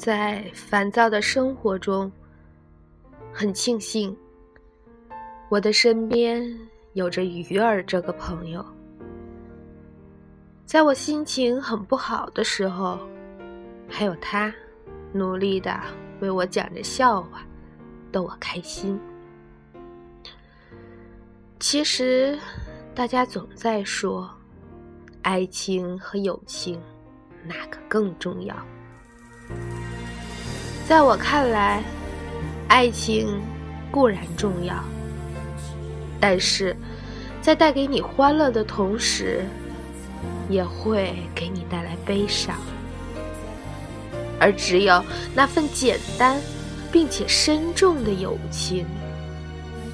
在烦躁的生活中，很庆幸我的身边有着鱼儿这个朋友。在我心情很不好的时候，还有他努力的为我讲着笑话，逗我开心。其实，大家总在说，爱情和友情哪个更重要？在我看来，爱情固然重要，但是在带给你欢乐的同时，也会给你带来悲伤。而只有那份简单并且深重的友情，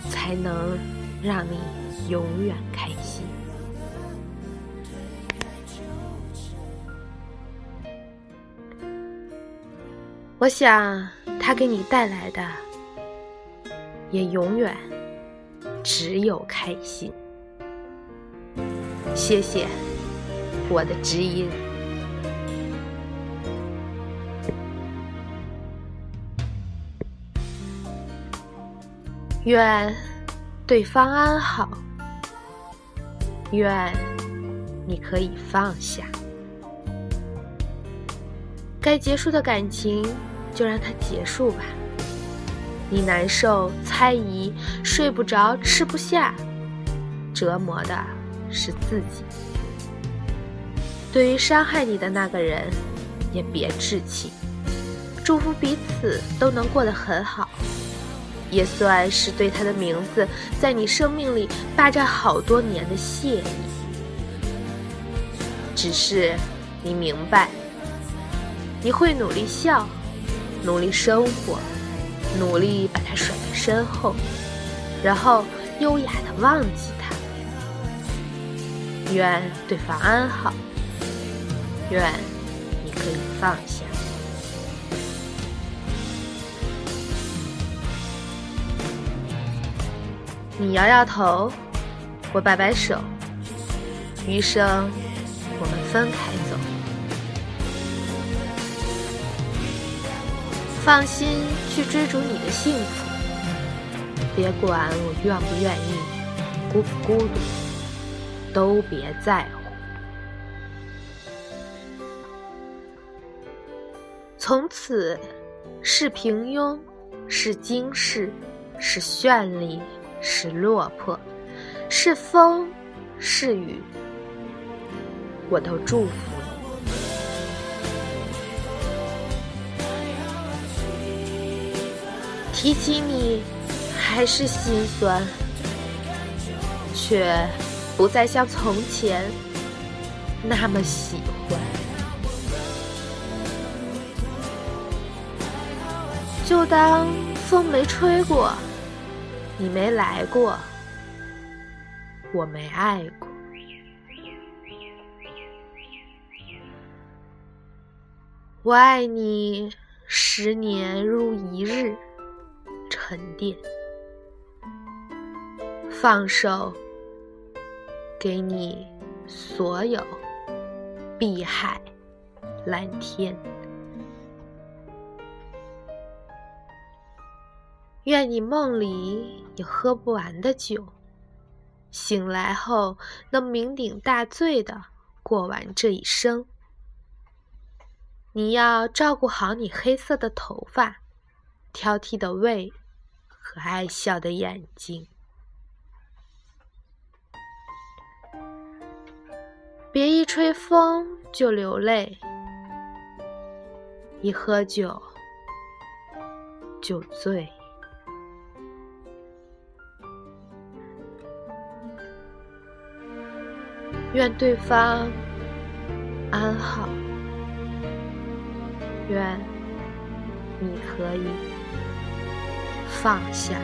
才能让你永远开心。我想，他给你带来的，也永远只有开心。谢谢，我的知音。愿对方安好，愿你可以放下。该结束的感情，就让它结束吧。你难受、猜疑、睡不着、吃不下，折磨的是自己。对于伤害你的那个人，也别置气，祝福彼此都能过得很好，也算是对他的名字在你生命里霸占好多年的谢意。只是你明白。你会努力笑，努力生活，努力把它甩在身后，然后优雅的忘记它。愿对方安好，愿你可以放下。你摇摇头，我摆摆手，余生我们分开放心去追逐你的幸福，别管我愿不愿意，孤不孤独，都别在乎。从此，是平庸，是惊世，是绚丽，是落魄，是风，是雨，我都祝福。提起你，还是心酸，却不再像从前那么喜欢。就当风没吹过，你没来过，我没爱过。我爱你，十年如一日。沉淀，放手，给你所有碧海蓝天。愿你梦里有喝不完的酒，醒来后能酩酊大醉的过完这一生。你要照顾好你黑色的头发，挑剔的胃。和爱笑的眼睛，别一吹风就流泪，一喝酒就醉。愿对方安好，愿你可以。放下。